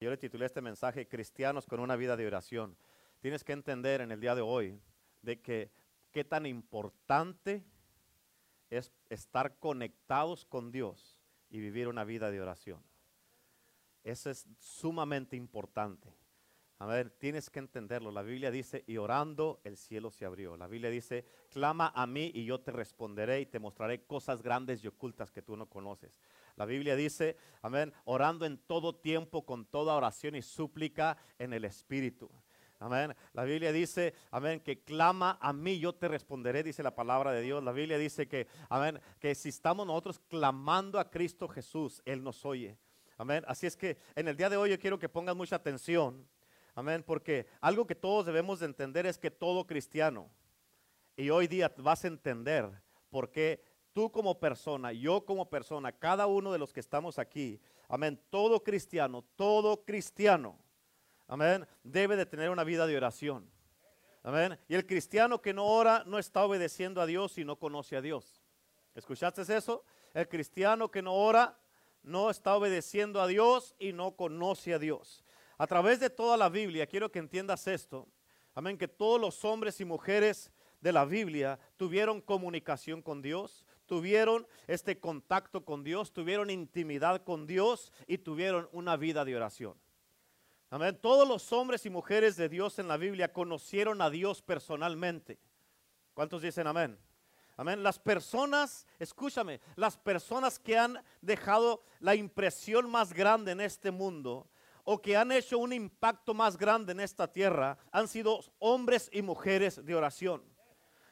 Yo le titulé este mensaje Cristianos con una vida de oración. Tienes que entender en el día de hoy de que qué tan importante es estar conectados con Dios y vivir una vida de oración. Eso es sumamente importante. A ver, tienes que entenderlo. La Biblia dice, y orando el cielo se abrió. La Biblia dice, clama a mí y yo te responderé y te mostraré cosas grandes y ocultas que tú no conoces. La Biblia dice, amén, orando en todo tiempo con toda oración y súplica en el Espíritu. Amén. La Biblia dice, amén, que clama a mí, yo te responderé, dice la palabra de Dios. La Biblia dice que, amén, que si estamos nosotros clamando a Cristo Jesús, Él nos oye. Amén. Así es que en el día de hoy yo quiero que pongan mucha atención Amén, porque algo que todos debemos de entender es que todo cristiano, y hoy día vas a entender por qué tú como persona, yo como persona, cada uno de los que estamos aquí, amén, todo cristiano, todo cristiano, amén, debe de tener una vida de oración. Amén. Y el cristiano que no ora no está obedeciendo a Dios y no conoce a Dios. ¿Escuchaste eso? El cristiano que no ora no está obedeciendo a Dios y no conoce a Dios. A través de toda la Biblia, quiero que entiendas esto. Amén, que todos los hombres y mujeres de la Biblia tuvieron comunicación con Dios, tuvieron este contacto con Dios, tuvieron intimidad con Dios y tuvieron una vida de oración. Amén. Todos los hombres y mujeres de Dios en la Biblia conocieron a Dios personalmente. ¿Cuántos dicen amén? Amén. Las personas, escúchame, las personas que han dejado la impresión más grande en este mundo o que han hecho un impacto más grande en esta tierra han sido hombres y mujeres de oración.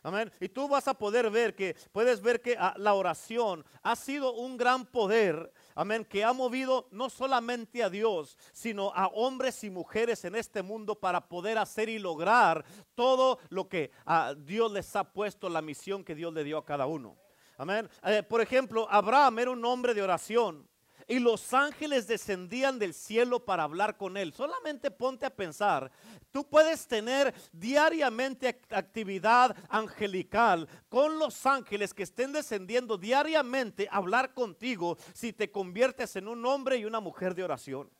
Amén. Y tú vas a poder ver que, puedes ver que ah, la oración ha sido un gran poder, amén, que ha movido no solamente a Dios, sino a hombres y mujeres en este mundo para poder hacer y lograr todo lo que a ah, Dios les ha puesto, la misión que Dios le dio a cada uno. Amén. Eh, por ejemplo, Abraham era un hombre de oración y los ángeles descendían del cielo para hablar con él. Solamente ponte a pensar, tú puedes tener diariamente actividad angelical con los ángeles que estén descendiendo diariamente a hablar contigo si te conviertes en un hombre y una mujer de oración.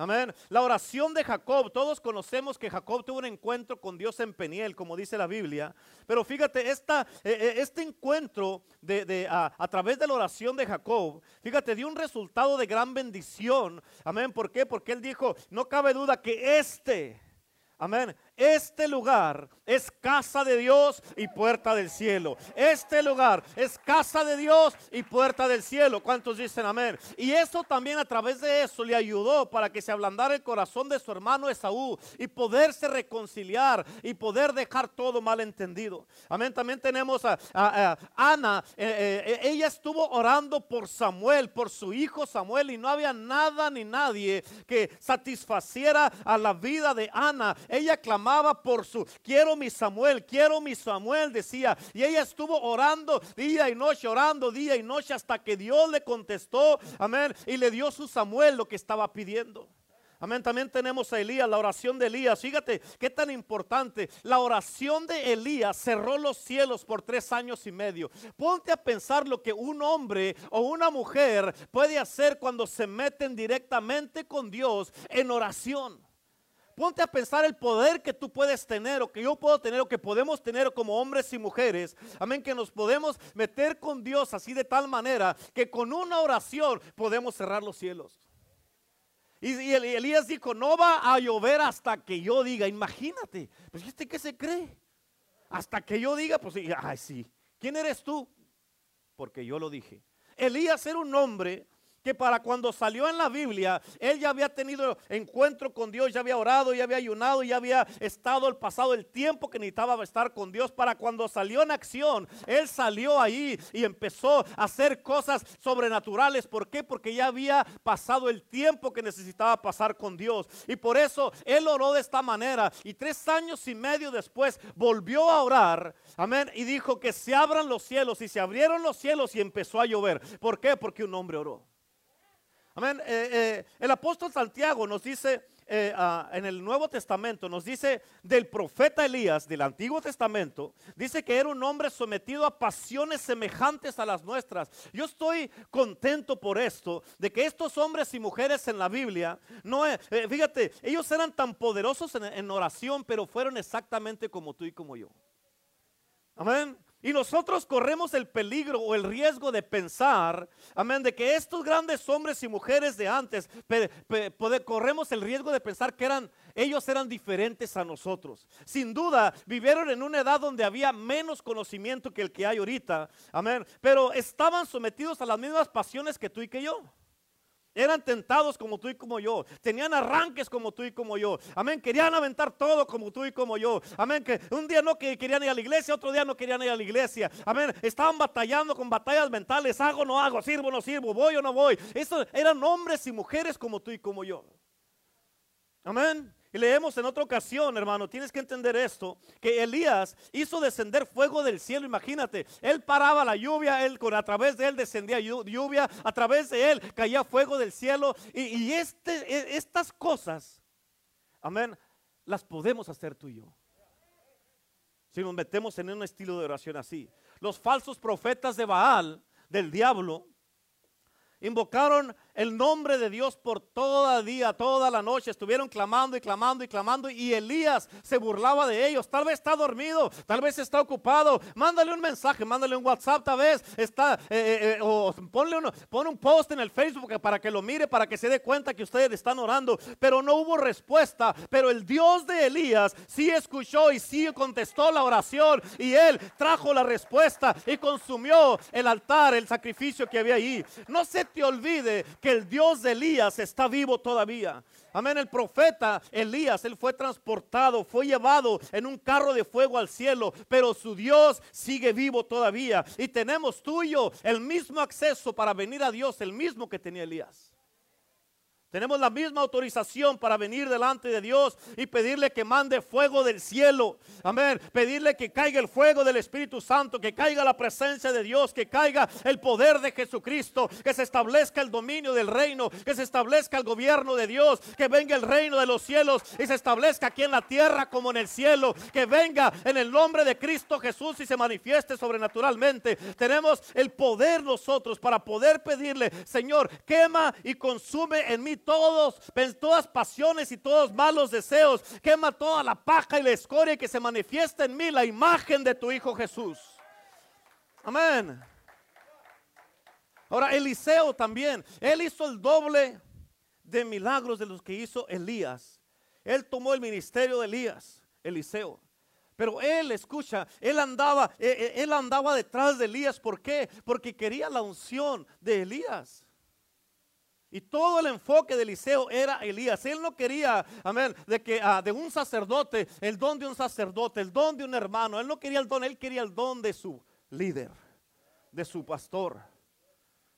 Amén. La oración de Jacob, todos conocemos que Jacob tuvo un encuentro con Dios en Peniel, como dice la Biblia. Pero fíjate, esta, eh, eh, este encuentro de, a, través de la oración de Jacob, fíjate, dio un resultado de gran bendición. Amén. ¿Por qué? Porque él dijo, no cabe duda que este, amén, este lugar es casa de Dios y puerta del cielo. Este lugar es casa de Dios y puerta del cielo. ¿Cuántos dicen amén? Y eso también a través de eso le ayudó para que se ablandara el corazón de su hermano Esaú y poderse reconciliar y poder dejar todo mal entendido. Amén. También tenemos a, Ana. Eh, eh, ella estuvo orando por Samuel, por su hijo Samuel y no había nada ni nadie que satisfaciera a la vida de Ana. Ella clamaba por su, quiero mi Samuel, quiero mi Samuel, decía. Y ella estuvo orando día y noche, orando día y noche hasta que Dios le contestó, amén, y le dio su Samuel lo que estaba pidiendo. Amén. También tenemos a Elías, la oración de Elías. Fíjate qué tan importante. La oración de Elías cerró los cielos por tres años y medio. Ponte a pensar lo que un hombre o una mujer puede hacer cuando se meten directamente con Dios en oración. Ponte a pensar el poder que tú puedes tener o que yo puedo tener o que podemos tener como hombres y mujeres. Amén, que nos podemos meter con Dios así de tal manera que con una oración podemos cerrar los cielos. Y, Elías dijo, no va a llover hasta que yo diga, imagínate, pues este qué se cree. Hasta que yo diga, pues ay sí, ¿quién eres tú? Porque yo lo dije. Elías era un hombre que para cuando salió en la Biblia, él ya había tenido encuentro con Dios, ya había orado, ya había ayunado, ya había estado el pasado el tiempo que necesitaba estar con Dios. Para cuando salió en acción, él salió ahí y empezó a hacer cosas sobrenaturales. ¿Por qué? Porque ya había pasado el tiempo que necesitaba pasar con Dios. Y por eso él oró de esta manera. Y tres años y medio después volvió a orar. Amén. Y dijo que se abran los cielos. Y se abrieron los cielos y empezó a llover. ¿Por qué? Porque un hombre oró. Amén. Eh, eh, el apóstol Santiago nos dice eh, ah, en el Nuevo Testamento, nos dice del profeta Elías del Antiguo Testamento, dice que era un hombre sometido a pasiones semejantes a las nuestras. Yo estoy contento por esto, de que estos hombres y mujeres en la Biblia, no, fíjate, ellos eran tan poderosos en oración, pero fueron exactamente como tú y como yo. Amén. Y nosotros corremos el peligro o el riesgo de pensar, amén, de que estos grandes hombres y mujeres de antes, corremos el riesgo de pensar que eran, ellos eran diferentes a nosotros. Sin duda, vivieron en una edad donde había menos conocimiento que el que hay ahorita, amén, pero estaban sometidos a las mismas pasiones que tú y que yo. Eran tentados como tú y como yo. Tenían arranques como tú y como yo. Amén. Querían aventar todo como tú y como yo. Amén. Que un día no querían ir a la iglesia, otro día no querían ir a la iglesia. Amén. Estaban batallando con batallas mentales. Hago o no hago, sirvo o no sirvo, voy o no voy. Estos eran hombres y mujeres como tú y como yo. Amén. Y leemos en otra ocasión, hermano, tienes que entender esto, que Elías hizo descender fuego del cielo, imagínate, él paraba la lluvia, él a través de él descendía lluvia, a través de él caía fuego del cielo y, este, e, estas cosas, amén, las podemos hacer tú y yo. Si nos metemos en un estilo de oración así. Los falsos profetas de Baal, del diablo, invocaron el nombre de Dios por toda día, toda la noche. Estuvieron clamando y clamando y clamando y Elías se burlaba de ellos. Tal vez está dormido, tal vez está ocupado. Mándale un mensaje, mándale un WhatsApp, tal vez está, eh, eh, eh, o ponle uno, pon un post en el Facebook para que lo mire, para que se dé cuenta que ustedes están orando. Pero no hubo respuesta. Pero el Dios de Elías sí escuchó y sí contestó la oración y él trajo la respuesta y consumió el altar, el sacrificio que había ahí. No se te olvide que el Dios de Elías está vivo todavía. Amén, el profeta Elías, él fue transportado, fue llevado en un carro de fuego al cielo, pero su Dios sigue vivo todavía. Y tenemos tuyo el mismo acceso para venir a Dios, el mismo que tenía Elías. Tenemos la misma autorización para venir delante de Dios y pedirle que mande fuego del cielo. Amén. Pedirle que caiga el fuego del Espíritu Santo, que caiga la presencia de Dios, que caiga el poder de Jesucristo, que se establezca el dominio del reino, que se establezca el gobierno de Dios, que venga el reino de los cielos y se establezca aquí en la tierra como en el cielo, que venga en el nombre de Cristo Jesús y se manifieste sobrenaturalmente. Tenemos el poder nosotros para poder pedirle, Señor, quema y consume en mí todos, todas pasiones y todos malos deseos. Quema toda la paja y la escoria que se manifiesta en mí la imagen de tu Hijo Jesús. Amén. Ahora, Eliseo también, él hizo el doble de milagros de los que hizo Elías. Él tomó el ministerio de Elías, Eliseo. Pero él, escucha, él andaba, él, e, él andaba detrás de Elías. ¿Por qué? Porque quería la unción de Elías. Y todo el enfoque de Eliseo era Elías. Él no quería, amén, de que ah, de un sacerdote, el don de un sacerdote, el don de un hermano. Él no quería el don, él quería el don de su líder, de su pastor.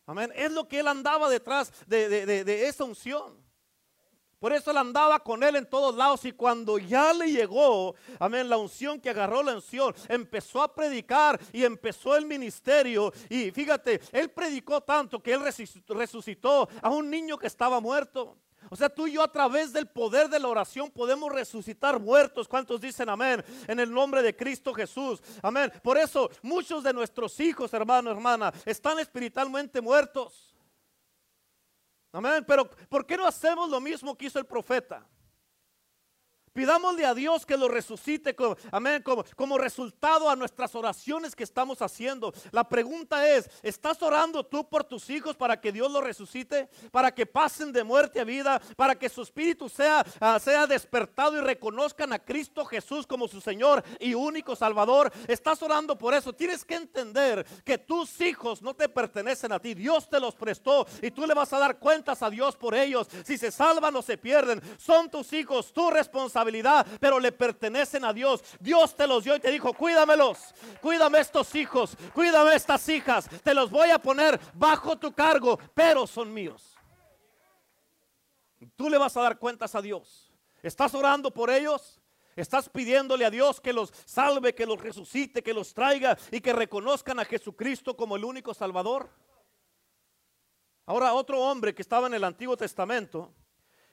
Amén. Es lo que él andaba detrás de, de esa unción. Por eso él andaba con él en todos lados y cuando ya le llegó, amén, la unción que agarró la unción, empezó a predicar y empezó el ministerio. Y fíjate, él predicó tanto que él resucitó a un niño que estaba muerto. O sea, tú y yo a través del poder de la oración podemos resucitar muertos. ¿Cuántos dicen amén? En el nombre de Cristo Jesús. Amén. Por eso muchos de nuestros hijos, hermano, hermana, están espiritualmente muertos. Amén. Pero ¿por qué no hacemos lo mismo que hizo el profeta? Pidámosle a Dios que lo resucite, amén, como, como, resultado a nuestras oraciones que estamos haciendo. La pregunta es, ¿estás orando tú por tus hijos para que Dios los resucite? Para que pasen de muerte a vida, para que su espíritu sea, ah, sea despertado y reconozcan a Cristo Jesús como su Señor y único Salvador. Estás orando por eso. Tienes que entender que tus hijos no te pertenecen a ti. Dios te los prestó y tú le vas a dar cuentas a Dios por ellos. Si se salvan o se pierden, son tus hijos, tu responsabilidad pero le pertenecen a Dios. Dios te los dio y te dijo, cuídamelos, cuídame estos hijos, cuídame estas hijas, te los voy a poner bajo tu cargo, pero son míos. Tú le vas a dar cuentas a Dios. ¿Estás orando por ellos? ¿Estás pidiéndole a Dios que los salve, que los resucite, que los traiga y que reconozcan a Jesucristo como el único Salvador? Ahora otro hombre que estaba en el Antiguo Testamento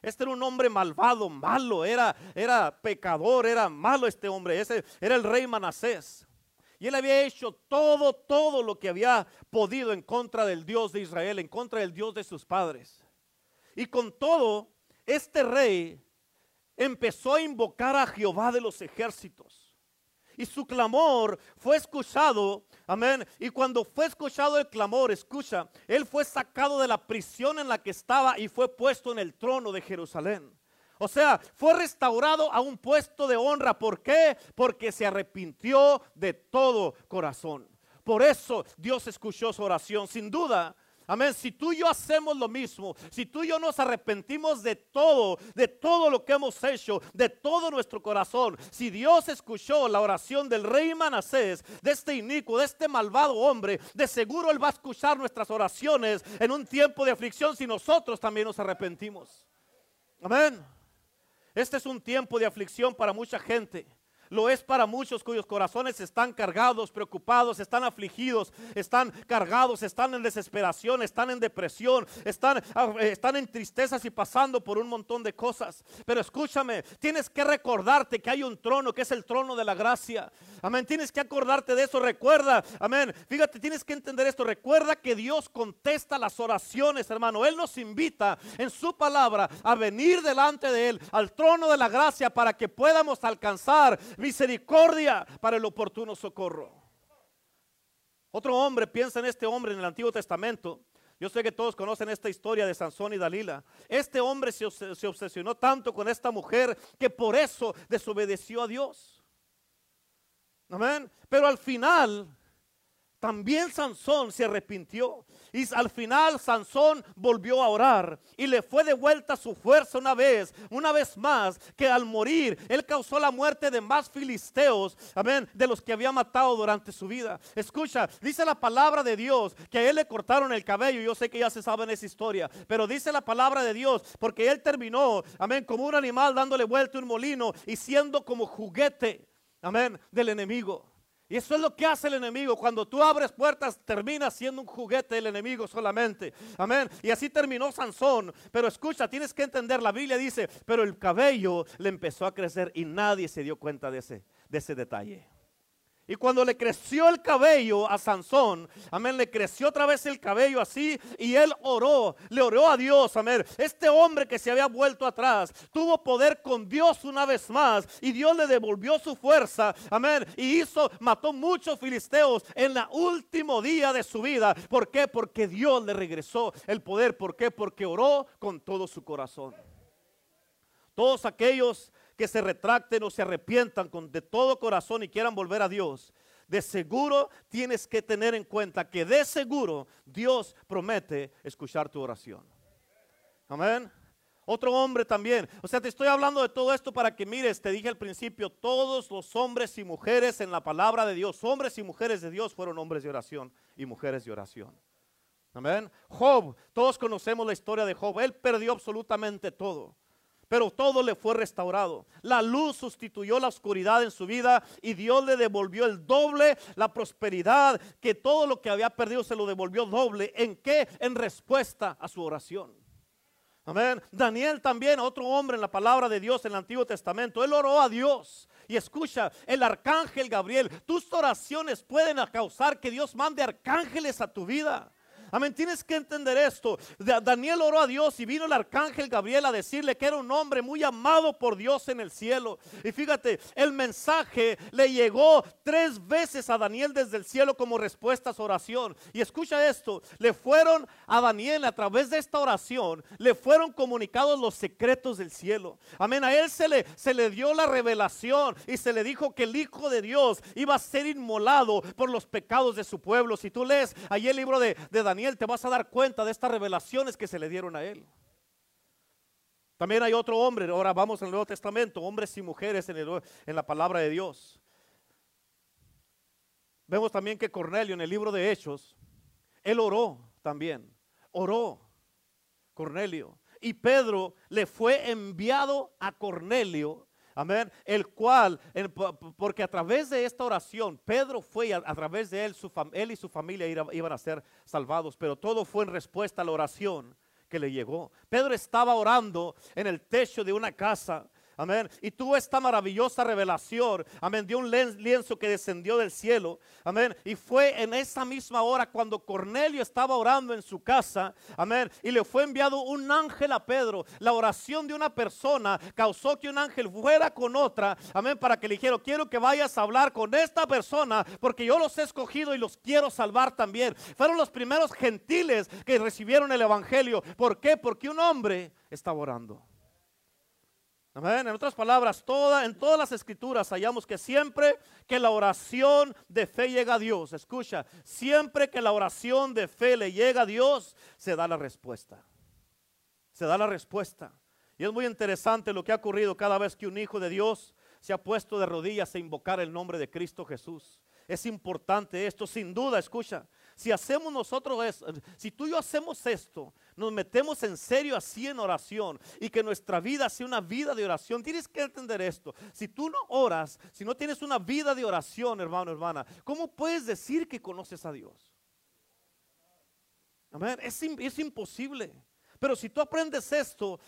Este era un hombre malvado, malo, era, era pecador, era malo este hombre. Ese era el rey Manasés. Y él había hecho todo, todo lo que había podido en contra del Dios de Israel, en contra del Dios de sus padres. Y con todo, este rey empezó a invocar a Jehová de los ejércitos. Y su clamor fue escuchado, amén. Y cuando fue escuchado el clamor, escucha, él fue sacado de la prisión en la que estaba y fue puesto en el trono de Jerusalén. O sea, fue restaurado a un puesto de honra. ¿Por qué? Porque se arrepintió de todo corazón. Por eso Dios escuchó su oración. Sin duda, Amén. Si tú y yo hacemos lo mismo, si tú y yo nos arrepentimos de todo, de todo lo que hemos hecho, de todo nuestro corazón, si Dios escuchó la oración del rey Manasés, de este inicuo, de este malvado hombre, de seguro Él va a escuchar nuestras oraciones en un tiempo de aflicción si nosotros también nos arrepentimos. Amén. Este es un tiempo de aflicción para mucha gente. Lo es para muchos cuyos corazones están cargados, preocupados, están afligidos, están cargados, están en desesperación, están en depresión, están, ah, eh, están en tristezas y pasando por un montón de cosas. Pero escúchame, tienes que recordarte que hay un trono que es el trono de la gracia. Amén, tienes que acordarte de eso. Recuerda, amén. Fíjate, tienes que entender esto. Recuerda que Dios contesta las oraciones, hermano. Él nos invita en su palabra a venir delante de Él, al trono de la gracia, para que podamos alcanzar misericordia para el oportuno socorro. Otro hombre, piensa en este hombre en el Antiguo Testamento. Yo sé que todos conocen esta historia de Sansón y Dalila. Este hombre se, se obsesionó tanto con esta mujer que por eso desobedeció a Dios. Amén. Pero al final, también Sansón se arrepintió. Y al final Sansón volvió a orar y le fue de vuelta su fuerza una vez, una vez más, que al morir él causó la muerte de más filisteos, amén, de los que había matado durante su vida. Escucha, dice la palabra de Dios que a él le cortaron el cabello. Yo sé que ya se sabe en esa historia, pero dice la palabra de Dios porque él terminó, amén, como un animal dándole vuelta un molino y siendo como juguete, amén, del enemigo. Y eso es lo que hace el enemigo. Cuando tú abres puertas, termina siendo un juguete del enemigo solamente. Amén. Y así terminó Sansón. Pero escucha, tienes que entender, la Biblia dice, pero el cabello le empezó a crecer y nadie se dio cuenta de ese, de ese detalle. Y cuando le creció el cabello a Sansón, amén, le creció otra vez el cabello así y él oró, le oró a Dios, amén. Este hombre que se había vuelto atrás tuvo poder con Dios una vez más y Dios le devolvió su fuerza, amén. Y hizo, mató muchos filisteos en el último día de su vida. ¿Por qué? Porque Dios le regresó el poder. ¿Por qué? Porque oró con todo su corazón. Todos aquellos que se retracten o se arrepientan con, de todo corazón y quieran volver a Dios, de seguro tienes que tener en cuenta que de seguro Dios promete escuchar tu oración. Amén. Otro hombre también. O sea, te estoy hablando de todo esto para que mires, te dije al principio, todos los hombres y mujeres en la palabra de Dios, hombres y mujeres de Dios fueron hombres de oración y mujeres de oración. Amén. Job, todos conocemos la historia de Job. Él perdió absolutamente todo pero todo le fue restaurado. La luz sustituyó la oscuridad en su vida y Dios le devolvió el doble, la prosperidad, que todo lo que había perdido se lo devolvió doble. ¿En qué? En respuesta a su oración. Amén. Daniel también, otro hombre en la palabra de Dios en el Antiguo Testamento, él oró a Dios. Y escucha, el arcángel Gabriel, tus oraciones pueden causar que Dios mande arcángeles a tu vida. Amén, tienes que entender esto. Daniel oró a Dios y vino el arcángel Gabriel a decirle que era un hombre muy amado por Dios en el cielo. Y fíjate, el mensaje le llegó tres veces a Daniel desde el cielo como respuesta a su oración. Y escucha esto, le fueron a Daniel a través de esta oración, le fueron comunicados los secretos del cielo. Amén, a él se le, se le dio la revelación y se le dijo que el Hijo de Dios iba a ser inmolado por los pecados de su pueblo. Si tú lees ahí el libro de, de Daniel, Daniel, te vas a dar cuenta de estas revelaciones que se le dieron a él. También hay otro hombre, ahora vamos al Nuevo Testamento, hombres y mujeres en, en la palabra de Dios. Vemos también que Cornelio en el libro de Hechos, él oró también, oró Cornelio. Y Pedro le fue enviado a Cornelio Amén. El cual, porque a través de esta oración, Pedro fue, a, través de él, su él y su familia iban a ser salvados, pero todo fue en respuesta a la oración que le llegó. Pedro estaba orando en el techo de una casa Amén. Y tuvo esta maravillosa revelación. Amén. Dio un lienzo que descendió del cielo. Amén. Y fue en esa misma hora cuando Cornelio estaba orando en su casa. Amén. Y le fue enviado un ángel a Pedro. La oración de una persona causó que un ángel fuera con otra. Amén. Para que le dijera, quiero que vayas a hablar con esta persona porque yo los he escogido y los quiero salvar también. Fueron los primeros gentiles que recibieron el evangelio. ¿Por qué? Porque un hombre estaba orando. En otras palabras, toda, en todas las escrituras hallamos que siempre que la oración de fe llega a Dios, escucha, siempre que la oración de fe le llega a Dios, se da la respuesta. Se da la respuesta. Y es muy interesante lo que ha ocurrido cada vez que un hijo de Dios se ha puesto de rodillas a invocar el nombre de Cristo Jesús. Es importante esto, sin duda, escucha. Si hacemos nosotros eso, si tú y yo hacemos esto, nos metemos en serio así en oración y que nuestra vida sea una vida de oración, tienes que entender esto. Si tú no oras, si no tienes una vida de oración, hermano, hermana, ¿cómo puedes decir que conoces a Dios? Amén. Es, es imposible. Pero si tú aprendes esto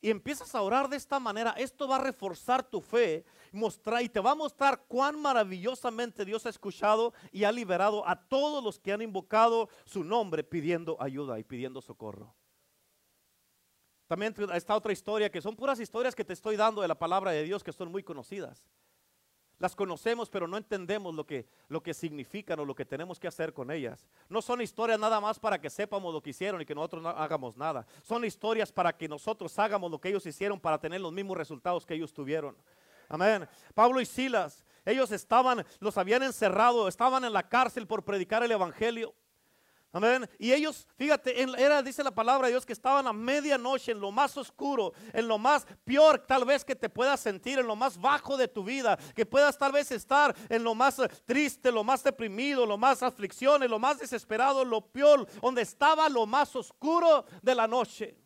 y empiezas a orar de esta manera, esto va a reforzar tu fe mostrar, y te va a mostrar cuán maravillosamente Dios ha escuchado y ha liberado a todos los que han invocado su nombre pidiendo ayuda y pidiendo socorro. También está otra historia que son puras historias que te estoy dando de la palabra de Dios que son muy conocidas. Las conocemos, pero no entendemos lo que, lo que significan o lo que tenemos que hacer con ellas. No son historias nada más para que sepamos lo que hicieron y que nosotros no hagamos nada. Son historias para que nosotros hagamos lo que ellos hicieron para tener los mismos resultados que ellos tuvieron. Amén. Pablo y Silas, ellos estaban, los habían encerrado, estaban en la cárcel por predicar el evangelio. Amén. Y ellos, fíjate, era, dice la palabra de Dios, que estaban a medianoche en lo más oscuro, en lo más peor tal vez que te puedas sentir, en lo más bajo de tu vida, que puedas tal vez estar en lo más triste, lo más deprimido, lo más aflicciones, lo más desesperado, lo peor, donde estaba lo más oscuro de la noche.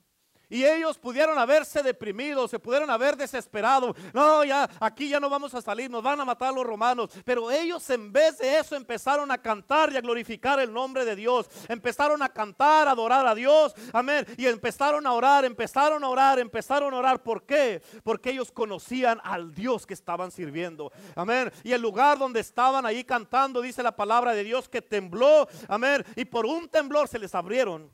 Y ellos pudieron haberse deprimido, se pudieron haber desesperado. No, ya aquí ya no vamos a salir, nos van a matar los romanos. Pero ellos en vez de eso empezaron a cantar y a glorificar el nombre de Dios. Empezaron a cantar, a adorar a Dios. Amén. Y empezaron a orar, empezaron a orar, empezaron a orar. ¿Por qué? Porque ellos conocían al Dios que estaban sirviendo. Amén. Y el lugar donde estaban ahí cantando, dice la palabra de Dios, que tembló. Amén. Y por un temblor se les abrieron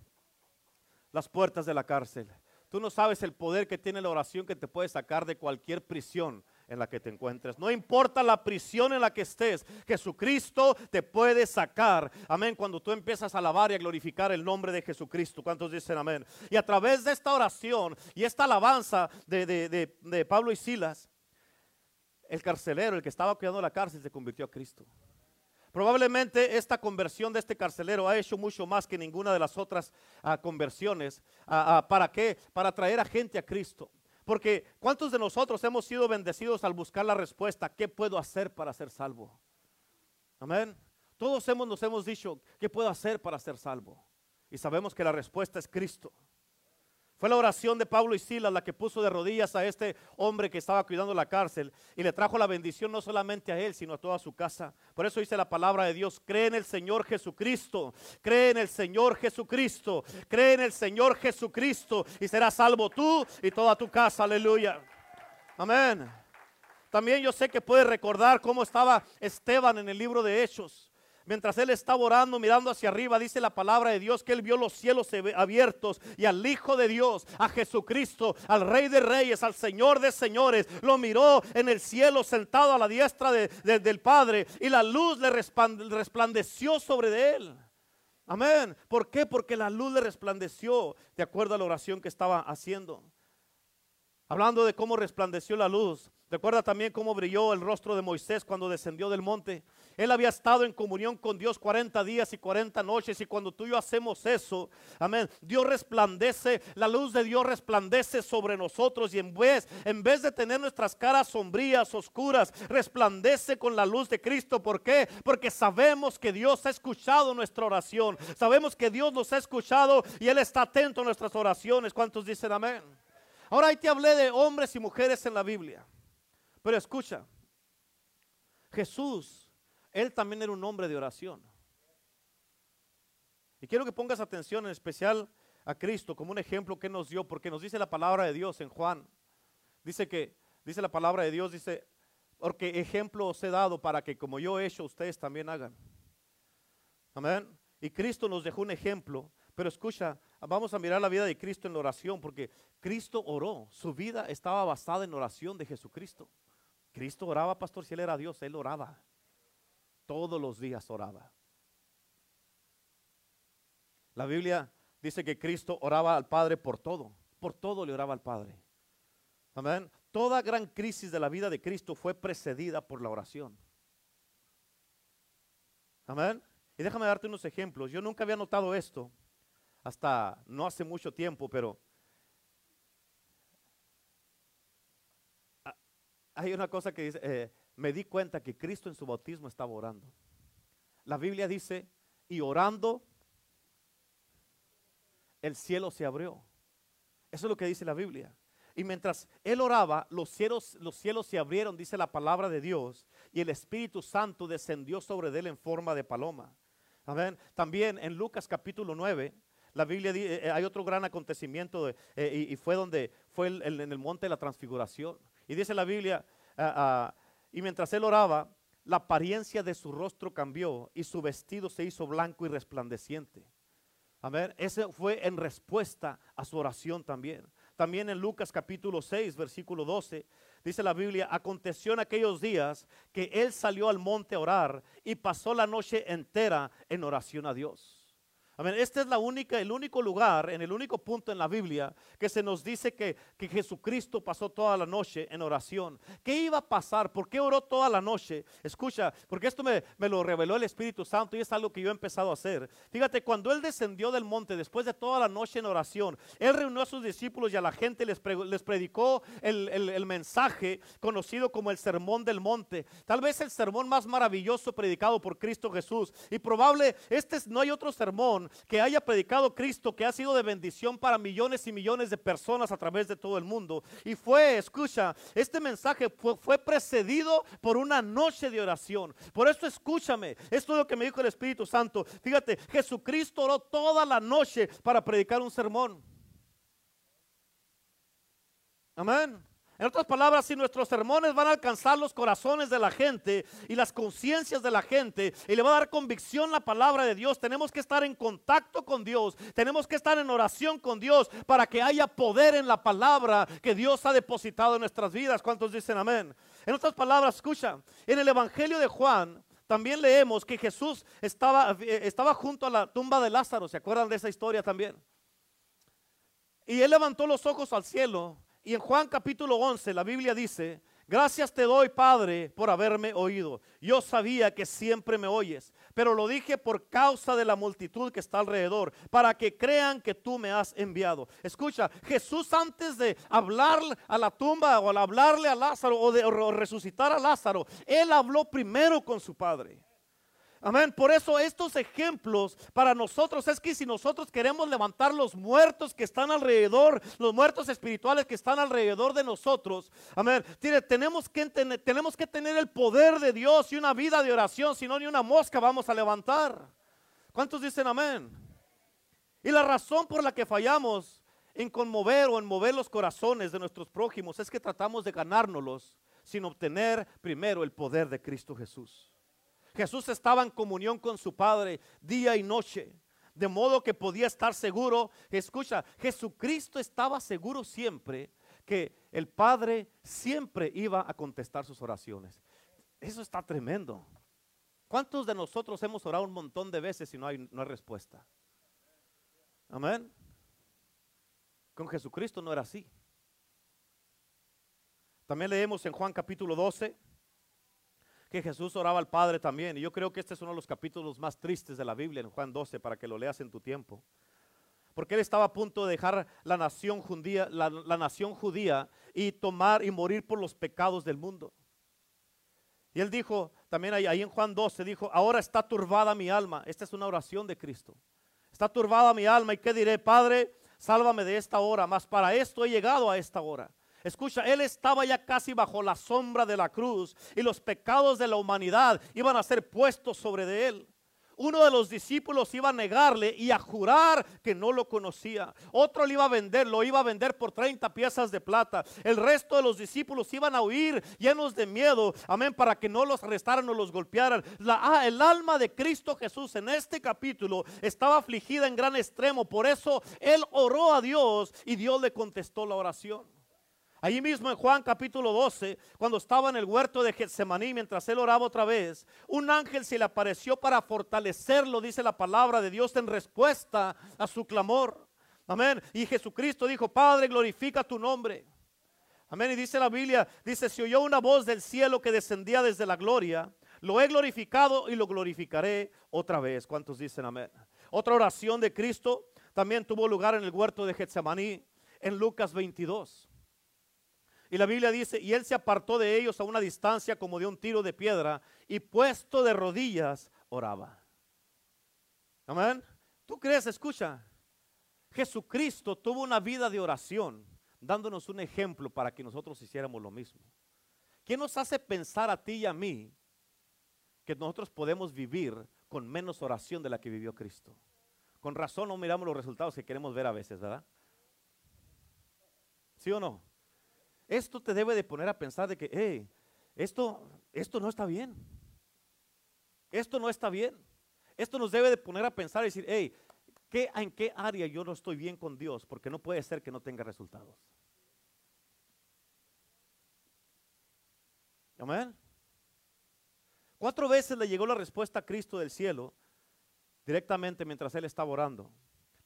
las puertas de la cárcel. Tú no sabes el poder que tiene la oración que te puede sacar de cualquier prisión en la que te encuentres. No importa la prisión en la que estés, Jesucristo te puede sacar. Amén. Cuando tú empiezas a alabar y a glorificar el nombre de Jesucristo. ¿Cuántos dicen amén? Y a través de esta oración y esta alabanza de, de Pablo y Silas, el carcelero, el que estaba cuidando la cárcel, se convirtió a Cristo. Probablemente esta conversión de este carcelero ha hecho mucho más que ninguna de las otras ah, conversiones. Ah, ah, ¿Para qué? Para traer a gente a Cristo. Porque ¿cuántos de nosotros hemos sido bendecidos al buscar la respuesta? ¿Qué puedo hacer para ser salvo? Amén. Todos hemos, nos hemos dicho, ¿qué puedo hacer para ser salvo? Y sabemos que la respuesta es Cristo. Fue la oración de Pablo y Silas la que puso de rodillas a este hombre que estaba cuidando la cárcel y le trajo la bendición no solamente a él, sino a toda su casa. Por eso dice la palabra de Dios, cree en el Señor Jesucristo, cree en el Señor Jesucristo, cree en el Señor Jesucristo y serás salvo tú y toda tu casa. Aleluya. Amén. También yo sé que puedes recordar cómo estaba Esteban en el libro de Hechos. Mientras él estaba orando, mirando hacia arriba, dice la palabra de Dios que él vio los cielos abiertos y al Hijo de Dios, a Jesucristo, al Rey de Reyes, al Señor de Señores, lo miró en el cielo sentado a la diestra del Padre y la luz le resplandeció sobre él. Amén. ¿Por qué? Porque la luz le resplandeció de acuerdo a la oración que estaba haciendo. Hablando de cómo resplandeció la luz, recuerda también cómo brilló el rostro de Moisés cuando descendió del monte. Él había estado en comunión con Dios 40 días y 40 noches y cuando tú y yo hacemos eso, amén, Dios resplandece, la luz de Dios resplandece sobre nosotros y en vez, en vez de tener nuestras caras sombrías, oscuras, resplandece con la luz de Cristo. ¿Por qué? Porque sabemos que Dios ha escuchado nuestra oración, sabemos que Dios nos ha escuchado y Él está atento a nuestras oraciones. ¿Cuántos dicen amén? Ahora ahí te hablé de hombres y mujeres en la Biblia. Pero escucha, Jesús, él también era un hombre de oración. Y quiero que pongas atención en especial a Cristo como un ejemplo que nos dio, porque nos dice la palabra de Dios en Juan. Dice que, dice la palabra de Dios, dice, porque ejemplo os he dado para que como yo he hecho, ustedes también hagan. Amén. Y Cristo nos dejó un ejemplo. Pero escucha, vamos a mirar la vida de Cristo en la oración, porque Cristo oró. Su vida estaba basada en oración de Jesucristo. Cristo oraba, pastor, si él era Dios, él oraba. Todos los días oraba. La Biblia dice que Cristo oraba al Padre por todo. Por todo le oraba al Padre. Amén. Toda gran crisis de la vida de Cristo fue precedida por la oración. Amén. Y déjame darte unos ejemplos. Yo nunca había notado esto hasta no hace mucho tiempo, pero hay una cosa que dice, eh, me di cuenta que Cristo en su bautismo estaba orando. La Biblia dice, y orando, el cielo se abrió. Eso es lo que dice la Biblia. Y mientras él oraba, los cielos, los cielos se abrieron, dice la palabra de Dios, y el Espíritu Santo descendió sobre él en forma de paloma. También en Lucas capítulo 9, la Biblia dice, eh, hay otro gran acontecimiento eh, y, fue donde fue en el monte de la transfiguración. Y dice la Biblia, ah, y mientras él oraba, la apariencia de su rostro cambió y su vestido se hizo blanco y resplandeciente. Amén. Ese fue en respuesta a su oración también. También en Lucas capítulo 6, versículo 12, dice la Biblia, aconteció en aquellos días que él salió al monte a orar y pasó la noche entera en oración a Dios. Amén. Este es la única, el único lugar, en el único punto en la Biblia que se nos dice que, que, Jesucristo pasó toda la noche en oración. ¿Qué iba a pasar? ¿Por qué oró toda la noche? Escucha, porque esto me, me, lo reveló el Espíritu Santo y es algo que yo he empezado a hacer. Fíjate, cuando Él descendió del monte después de toda la noche en oración, Él reunió a sus discípulos y a la gente les, les predicó el, el, mensaje conocido como el Sermón del Monte. Tal vez el sermón más maravilloso predicado por Cristo Jesús. Y probable, este no hay otro sermón que haya predicado Cristo, que ha sido de bendición para millones y millones de personas a través de todo el mundo. Y fue, escucha, este mensaje fue, fue precedido por una noche de oración. Por eso escúchame, esto es lo que me dijo el Espíritu Santo. Fíjate, Jesucristo oró toda la noche para predicar un sermón. Amén. En otras palabras, si nuestros sermones van a alcanzar los corazones de la gente y las conciencias de la gente y le va a dar convicción la palabra de Dios, tenemos que estar en contacto con Dios, tenemos que estar en oración con Dios para que haya poder en la palabra que Dios ha depositado en nuestras vidas. ¿Cuántos dicen amén? En otras palabras, escucha, en el Evangelio de Juan también leemos que Jesús estaba, eh, estaba junto a la tumba de Lázaro, ¿se acuerdan de esa historia también? Y él levantó los ojos al cielo y en Juan capítulo 11 la Biblia dice, gracias te doy Padre por haberme oído. Yo sabía que siempre me oyes, pero lo dije por causa de la multitud que está alrededor, para que crean que tú me has enviado. Escucha, Jesús antes de hablar a la tumba o al hablarle a Lázaro o de resucitar a Lázaro, él habló primero con su Padre. Amén. Por eso estos ejemplos para nosotros es que si nosotros queremos levantar los muertos que están alrededor, los muertos espirituales que están alrededor de nosotros, amén. tenemos que, tenemos que tener el poder de Dios y una vida de oración, si no ni una mosca vamos a levantar. ¿Cuántos dicen amén? Y la razón por la que fallamos en conmover o en mover los corazones de nuestros prójimos es que tratamos de ganárnoslos sin obtener primero el poder de Cristo Jesús. Jesús estaba en comunión con su Padre día y noche. De modo que podía estar seguro, escucha, Jesucristo estaba seguro siempre que el Padre siempre iba a contestar sus oraciones. Eso está tremendo. ¿Cuántos de nosotros hemos orado un montón de veces y no hay, no hay respuesta? Amén. Con Jesucristo no era así. También leemos en Juan capítulo 12, que Jesús oraba al Padre también. Y yo creo que este es uno de los capítulos más tristes de la Biblia en Juan 12 para que lo leas en tu tiempo. Porque él estaba a punto de dejar la nación judía, la, nación judía y tomar y morir por los pecados del mundo. Y él dijo, también ahí, en Juan 12, dijo, ahora está turbada mi alma. Esta es una oración de Cristo. Está turbada mi alma y qué diré, Padre, sálvame de esta hora, mas para esto he llegado a esta hora. Escucha, él estaba ya casi bajo la sombra de la cruz y los pecados de la humanidad iban a ser puestos sobre de él. Uno de los discípulos iba a negarle y a jurar que no lo conocía. Otro le iba a vender, lo iba a vender por 30 piezas de plata. El resto de los discípulos iban a huir llenos de miedo, amén, para que no los arrestaran o los golpearan. La, ah, el alma de Cristo Jesús en este capítulo estaba afligida en gran extremo. Por eso él oró a Dios y Dios le contestó la oración. Allí mismo en Juan capítulo 12, cuando estaba en el huerto de Getsemaní, mientras él oraba otra vez, un ángel se le apareció para fortalecerlo, dice la palabra de Dios, en respuesta a su clamor. Amén. Y Jesucristo dijo, Padre, glorifica tu nombre. Amén. Y dice la Biblia, dice, se oyó una voz del cielo que descendía desde la gloria. Lo he glorificado y lo glorificaré otra vez. ¿Cuántos dicen amén? Otra oración de Cristo también tuvo lugar en el huerto de Getsemaní en Lucas 22. Y la Biblia dice, y él se apartó de ellos a una distancia como de un tiro de piedra y puesto de rodillas oraba. Amén. ¿Tú crees? Escucha. Jesucristo tuvo una vida de oración, dándonos un ejemplo para que nosotros hiciéramos lo mismo. ¿Qué nos hace pensar a ti y a mí que nosotros podemos vivir con menos oración de la que vivió Cristo? Con razón no miramos los resultados que queremos ver a veces, ¿verdad? ¿Sí o no? Esto te debe de poner a pensar de que, hey, esto, esto no está bien. Esto no está bien. Esto nos debe de poner a pensar y decir, hey, ¿qué, ¿en qué área yo no estoy bien con Dios? Porque no puede ser que no tenga resultados. Amén. Cuatro veces le llegó la respuesta a Cristo del cielo directamente mientras él estaba orando.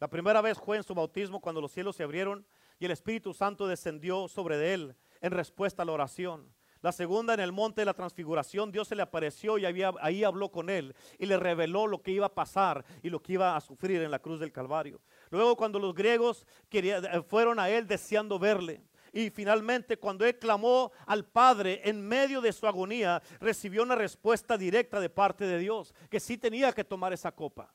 La primera vez fue en su bautismo cuando los cielos se abrieron y el Espíritu Santo descendió sobre él en respuesta a la oración. La segunda en el monte de la transfiguración, Dios se le apareció y ahí habló con él y le reveló lo que iba a pasar y lo que iba a sufrir en la cruz del Calvario. Luego cuando los griegos eh, fueron a él deseando verle. Y finalmente cuando él clamó al Padre en medio de su agonía, recibió una respuesta directa de parte de Dios, que sí tenía que tomar esa copa.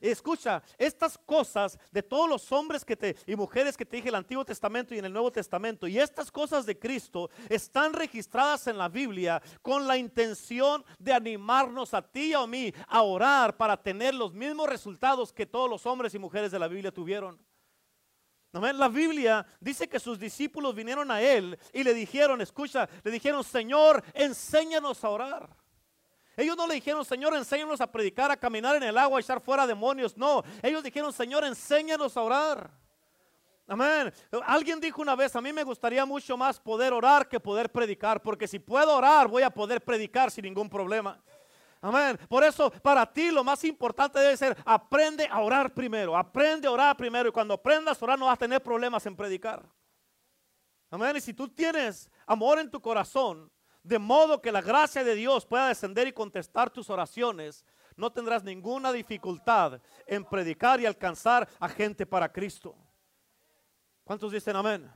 Escucha, estas cosas de todos los hombres que te, y mujeres que te dije en el Antiguo Testamento y en el Nuevo Testamento, y estas cosas de Cristo están registradas en la Biblia con la intención de animarnos a ti y a mí a orar para tener los mismos resultados que todos los hombres y mujeres de la Biblia tuvieron. La Biblia dice que sus discípulos vinieron a él y le dijeron, escucha, le dijeron, Señor, enséñanos a orar. Ellos no le dijeron, Señor, enséñanos a predicar, a caminar en el agua, a echar fuera demonios. No, ellos dijeron, Señor, enséñanos a orar. Amén. Alguien dijo una vez, a mí me gustaría mucho más poder orar que poder predicar, porque si puedo orar voy a poder predicar sin ningún problema. Amén. Por eso para ti lo más importante debe ser, aprende a orar primero, aprende a orar primero y cuando aprendas a orar no vas a tener problemas en predicar. Amén. Y si tú tienes amor en tu corazón, de modo que la gracia de Dios pueda descender y contestar tus oraciones, no tendrás ninguna dificultad en predicar y alcanzar a gente para Cristo. ¿Cuántos dicen amén?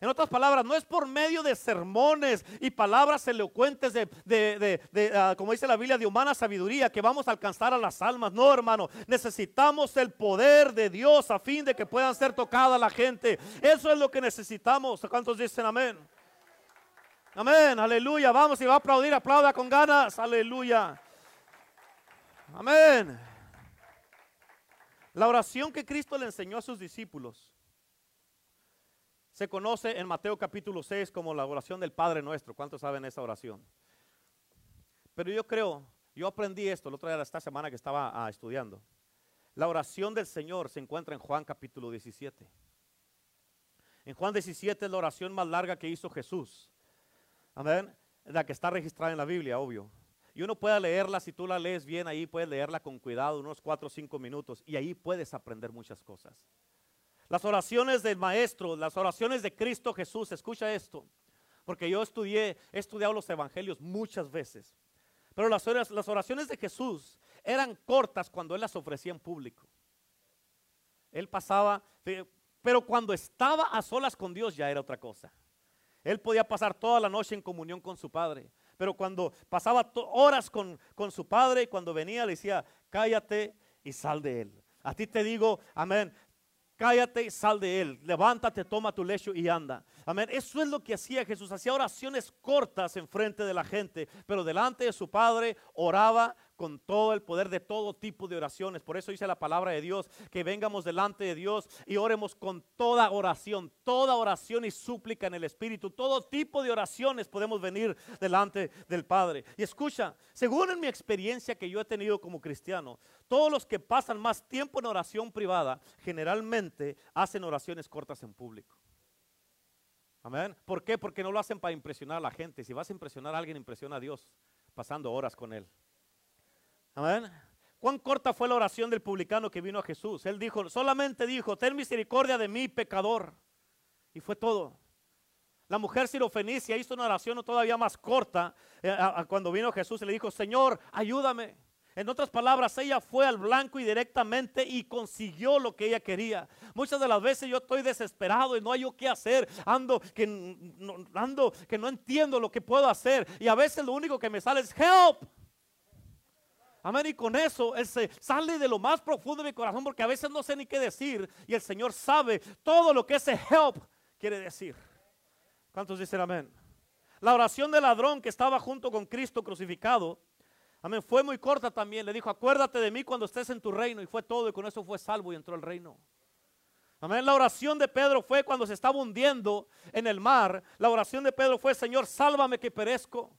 En otras palabras, no es por medio de sermones y palabras elocuentes de, ah, como dice la Biblia, de humana sabiduría que vamos a alcanzar a las almas. No, hermano, necesitamos el poder de Dios a fin de que puedan ser tocada la gente. Eso es lo que necesitamos. ¿Cuántos dicen amén? Amén, aleluya. Vamos, y va a aplaudir, aplauda con ganas. Aleluya. Amén. La oración que Cristo le enseñó a sus discípulos se conoce en Mateo capítulo 6 como la oración del Padre Nuestro. ¿Cuántos saben esa oración? Pero yo creo, yo aprendí esto el otro día, esta semana que estaba ah, estudiando. La oración del Señor se encuentra en Juan capítulo 17. En Juan 17 es la oración más larga que hizo Jesús. Amén. La que está registrada en la Biblia, obvio. Y uno puede leerla, si tú la lees bien ahí, puedes leerla con cuidado, unos cuatro o cinco minutos, y ahí puedes aprender muchas cosas. Las oraciones del Maestro, las oraciones de Cristo Jesús, escucha esto, porque yo estudié, he estudiado los evangelios muchas veces, pero las, las oraciones de Jesús eran cortas cuando Él las ofrecía en público. Él pasaba, pero cuando estaba a solas con Dios ya era otra cosa. Él podía pasar toda la noche en comunión con su padre. Pero cuando pasaba horas con, con su padre cuando venía le decía, cállate y sal de él. A ti te digo, amén, cállate y sal de él. Levántate, toma tu lecho y anda. Amén. Eso es lo que hacía Jesús. Hacía oraciones cortas en frente de la gente, pero delante de su Padre oraba con todo el poder de todo tipo de oraciones. Por eso dice la palabra de Dios, que vengamos delante de Dios y oremos con toda oración, toda oración y súplica en el Espíritu. Todo tipo de oraciones podemos venir delante del Padre. Y escucha, según en mi experiencia que yo he tenido como cristiano, todos los que pasan más tiempo en oración privada generalmente hacen oraciones cortas en público. Amén. ¿Por qué? Porque no lo hacen para impresionar a la gente. Si vas a impresionar a alguien, impresiona a Dios pasando horas con él. Amén. ¿Cuán corta fue la oración del publicano que vino a Jesús? Él dijo, solamente dijo, ten misericordia de mí, pecador. Y fue todo. La mujer sirofenicia hizo una oración todavía más corta eh, cuando vino Jesús y le dijo, Señor, ayúdame. En otras palabras, ella fue al blanco y directamente y consiguió lo que ella quería. Muchas de las veces yo estoy desesperado y no hay yo qué hacer. Ando que no, ando que no entiendo lo que puedo hacer. Y a veces lo único que me sale es help. Amén. Y con eso él se sale de lo más profundo de mi corazón porque a veces no sé ni qué decir. Y el Señor sabe todo lo que ese help quiere decir. ¿Cuántos dicen amén? La oración del ladrón que estaba junto con Cristo crucificado Amén. Fue muy corta también. Le dijo, acuérdate de mí cuando estés en tu reino. Y fue todo. Y con eso fue salvo y entró al reino. Amén. La oración de Pedro fue cuando se estaba hundiendo en el mar. La oración de Pedro fue, Señor, sálvame que perezco.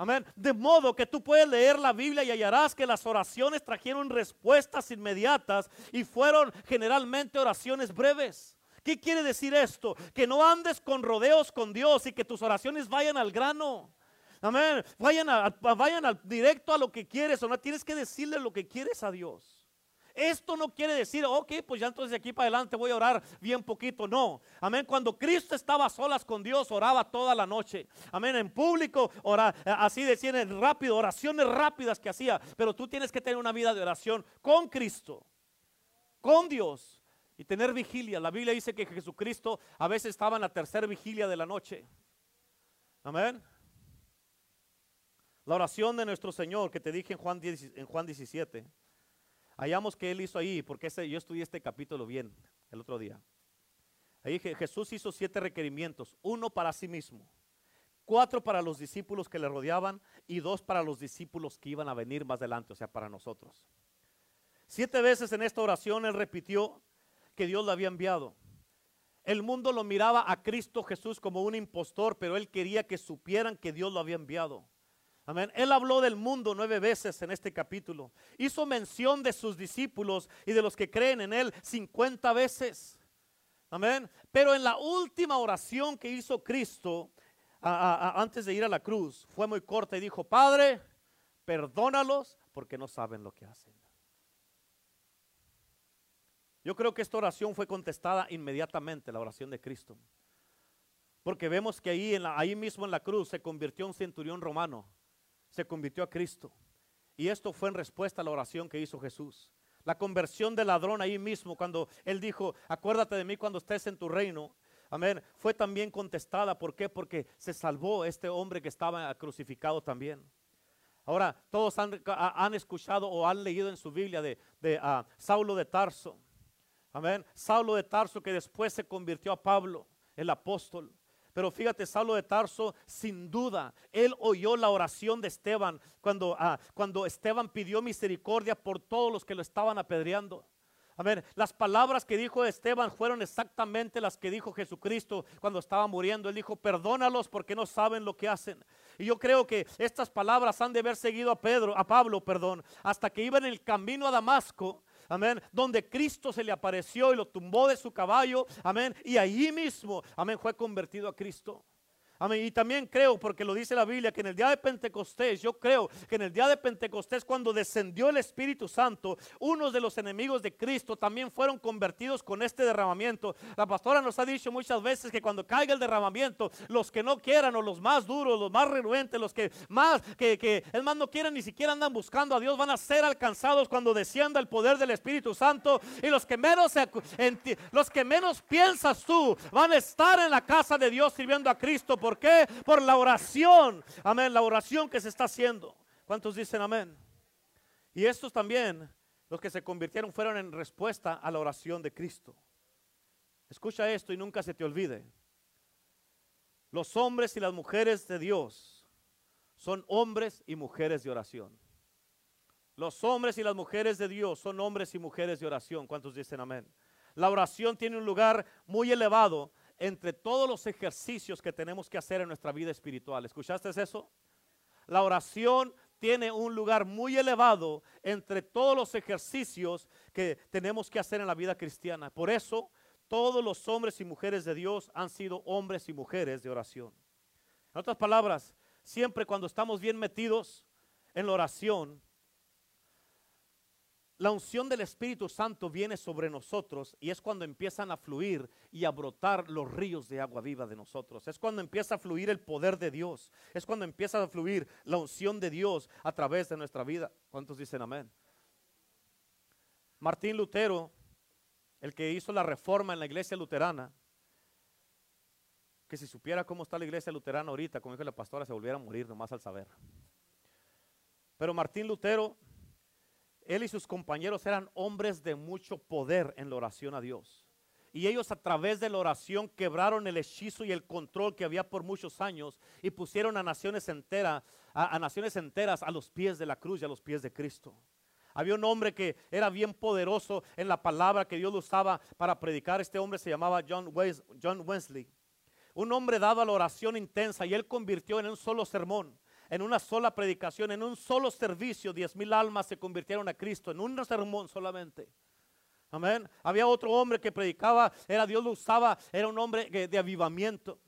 Amén. De modo que tú puedes leer la Biblia y hallarás que las oraciones trajeron respuestas inmediatas y fueron generalmente oraciones breves. ¿Qué quiere decir esto? Que no andes con rodeos con Dios y que tus oraciones vayan al grano. Amén. Vayan, vayan al, directo a lo que quieres o no. Tienes que decirle lo que quieres a Dios. Esto no quiere decir, ok, pues ya entonces de aquí para adelante voy a orar bien poquito. No. Amén. Cuando Cristo estaba a solas con Dios, oraba toda la noche. Amén. En público, ora, así decían rápido, oraciones rápidas que hacía. Pero tú tienes que tener una vida de oración con Cristo, con Dios y tener vigilia. La Biblia dice que Jesucristo a veces estaba en la tercera vigilia de la noche. Amén. La oración de nuestro Señor que te dije en Juan, en Juan 17. Hallamos que Él hizo ahí, porque yo estudié este capítulo bien el otro día. Ahí Jesús hizo siete requerimientos, uno para sí mismo, cuatro para los discípulos que le rodeaban y dos para los discípulos que iban a venir más adelante, o sea, para nosotros. Siete veces en esta oración Él repitió que Dios lo había enviado. El mundo lo miraba a Cristo Jesús como un impostor, pero Él quería que supieran que Dios lo había enviado. Amén. Él habló del mundo nueve veces en este capítulo. Hizo mención de sus discípulos y de los que creen en Él cincuenta veces. Amén. Pero en la última oración que hizo Cristo antes de ir a la cruz fue muy corta y dijo, Padre, perdónalos porque no saben lo que hacen. Yo creo que esta oración fue contestada inmediatamente, la oración de Cristo. Porque vemos que ahí, ahí mismo en la cruz se convirtió en centurión romano se convirtió a Cristo. Y esto fue en respuesta a la oración que hizo Jesús. La conversión del ladrón ahí mismo, cuando él dijo, acuérdate de mí cuando estés en tu reino. Amén. Fue también contestada. ¿Por qué? Porque se salvó este hombre que estaba crucificado también. Ahora, todos han, escuchado o han leído en su Biblia de, de ah, Saulo de Tarso. Amén. Saulo de Tarso que después se convirtió a Pablo, el apóstol. Pero fíjate, Saulo de Tarso, sin duda, él oyó la oración de Esteban cuando, ah, cuando Esteban pidió misericordia por todos los que lo estaban apedreando. Amén. Las palabras que dijo Esteban fueron exactamente las que dijo Jesucristo cuando estaba muriendo. Él dijo, perdónalos porque no saben lo que hacen. Y yo creo que estas palabras han de haber seguido a Pedro, a Pablo, perdón, hasta que iba en el camino a Damasco amén, donde Cristo se le apareció y lo tumbó de su caballo, amén, y allí mismo, amén, fue convertido a Cristo. Amén. Y también creo, porque lo dice la Biblia, que en el día de Pentecostés, yo creo que en el día de Pentecostés, cuando descendió el Espíritu Santo, unos de los enemigos de Cristo también fueron convertidos con este derramamiento. La pastora nos ha dicho muchas veces que cuando caiga el derramamiento, los que no quieran, o los más duros, los más renuentes, los que más, que, que es más no quieren, ni siquiera andan buscando a Dios, van a ser alcanzados cuando descienda el poder del Espíritu Santo. Y los que menos, los que menos piensas tú, van a estar en la casa de Dios sirviendo a Cristo. ¿Por qué? Por la oración. Amén, la oración que se está haciendo. ¿Cuántos dicen amén? Y estos también, los que se convirtieron, fueron en respuesta a la oración de Cristo. Escucha esto y nunca se te olvide. Los hombres y las mujeres de Dios son hombres y mujeres de oración. Los hombres y las mujeres de Dios son hombres y mujeres de oración. ¿Cuántos dicen amén? La oración tiene un lugar muy elevado entre todos los ejercicios que tenemos que hacer en nuestra vida espiritual. ¿Escuchaste eso? La oración tiene un lugar muy elevado entre todos los ejercicios que tenemos que hacer en la vida cristiana. Por eso, todos los hombres y mujeres de Dios han sido hombres y mujeres de oración. En otras palabras, siempre cuando estamos bien metidos en la oración, la unción del Espíritu Santo viene sobre nosotros y es cuando empiezan a fluir y a brotar los ríos de agua viva de nosotros. Es cuando empieza a fluir el poder de Dios. Es cuando empieza a fluir la unción de Dios a través de nuestra vida. ¿Cuántos dicen amén? Martín Lutero, el que hizo la reforma en la iglesia luterana, que si supiera cómo está la iglesia luterana ahorita, como dijo la pastora, se volviera a morir nomás al saber. Pero Martín Lutero él y sus compañeros eran hombres de mucho poder en la oración a Dios. Y ellos a través de la oración quebraron el hechizo y el control que había por muchos años y pusieron a naciones enteras, a, naciones enteras a los pies de la cruz y a los pies de Cristo. Había un hombre que era bien poderoso en la palabra que Dios usaba para predicar. Este hombre se llamaba John, John Wesley. Un hombre dado a la oración intensa y él convirtió en un solo sermón en una sola predicación, en un solo servicio, diez mil almas se convirtieron a Cristo, en un sermón solamente. Amén. Había otro hombre que predicaba, era Dios lo usaba, era un hombre de avivamiento.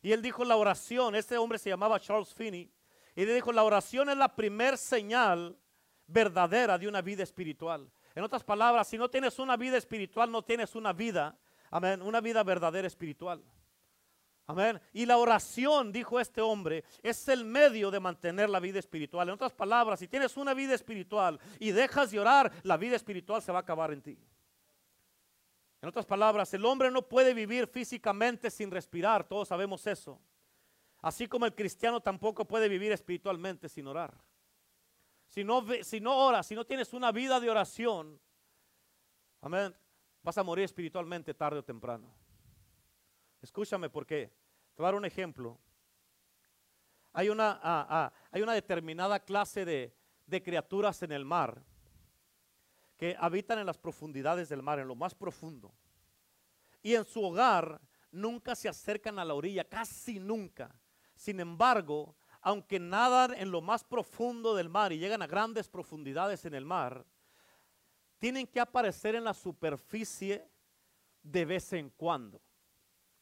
Y él dijo la oración, este hombre se llamaba Charles Finney, y él dijo, la oración es la primer señal verdadera de una vida espiritual. En otras palabras, si no tienes una vida espiritual, no tienes una vida, amén, una vida verdadera espiritual. Amén. Y la oración, dijo este hombre, es el medio de mantener la vida espiritual. En otras palabras, si tienes una vida espiritual y dejas de orar, la vida espiritual se va a acabar en ti. En otras palabras, el hombre no puede vivir físicamente sin respirar, todos sabemos eso. Así como el cristiano tampoco puede vivir espiritualmente sin orar. Si no, si no oras, si no tienes una vida de oración, amén, vas a morir espiritualmente tarde o temprano. Escúchame porque te voy a dar un ejemplo. Hay una, hay una determinada clase de, de criaturas en el mar que habitan en las profundidades del mar, en lo más profundo. Y en su hogar nunca se acercan a la orilla, casi nunca. Sin embargo, aunque nadan en lo más profundo del mar y llegan a grandes profundidades en el mar, tienen que aparecer en la superficie de vez en cuando.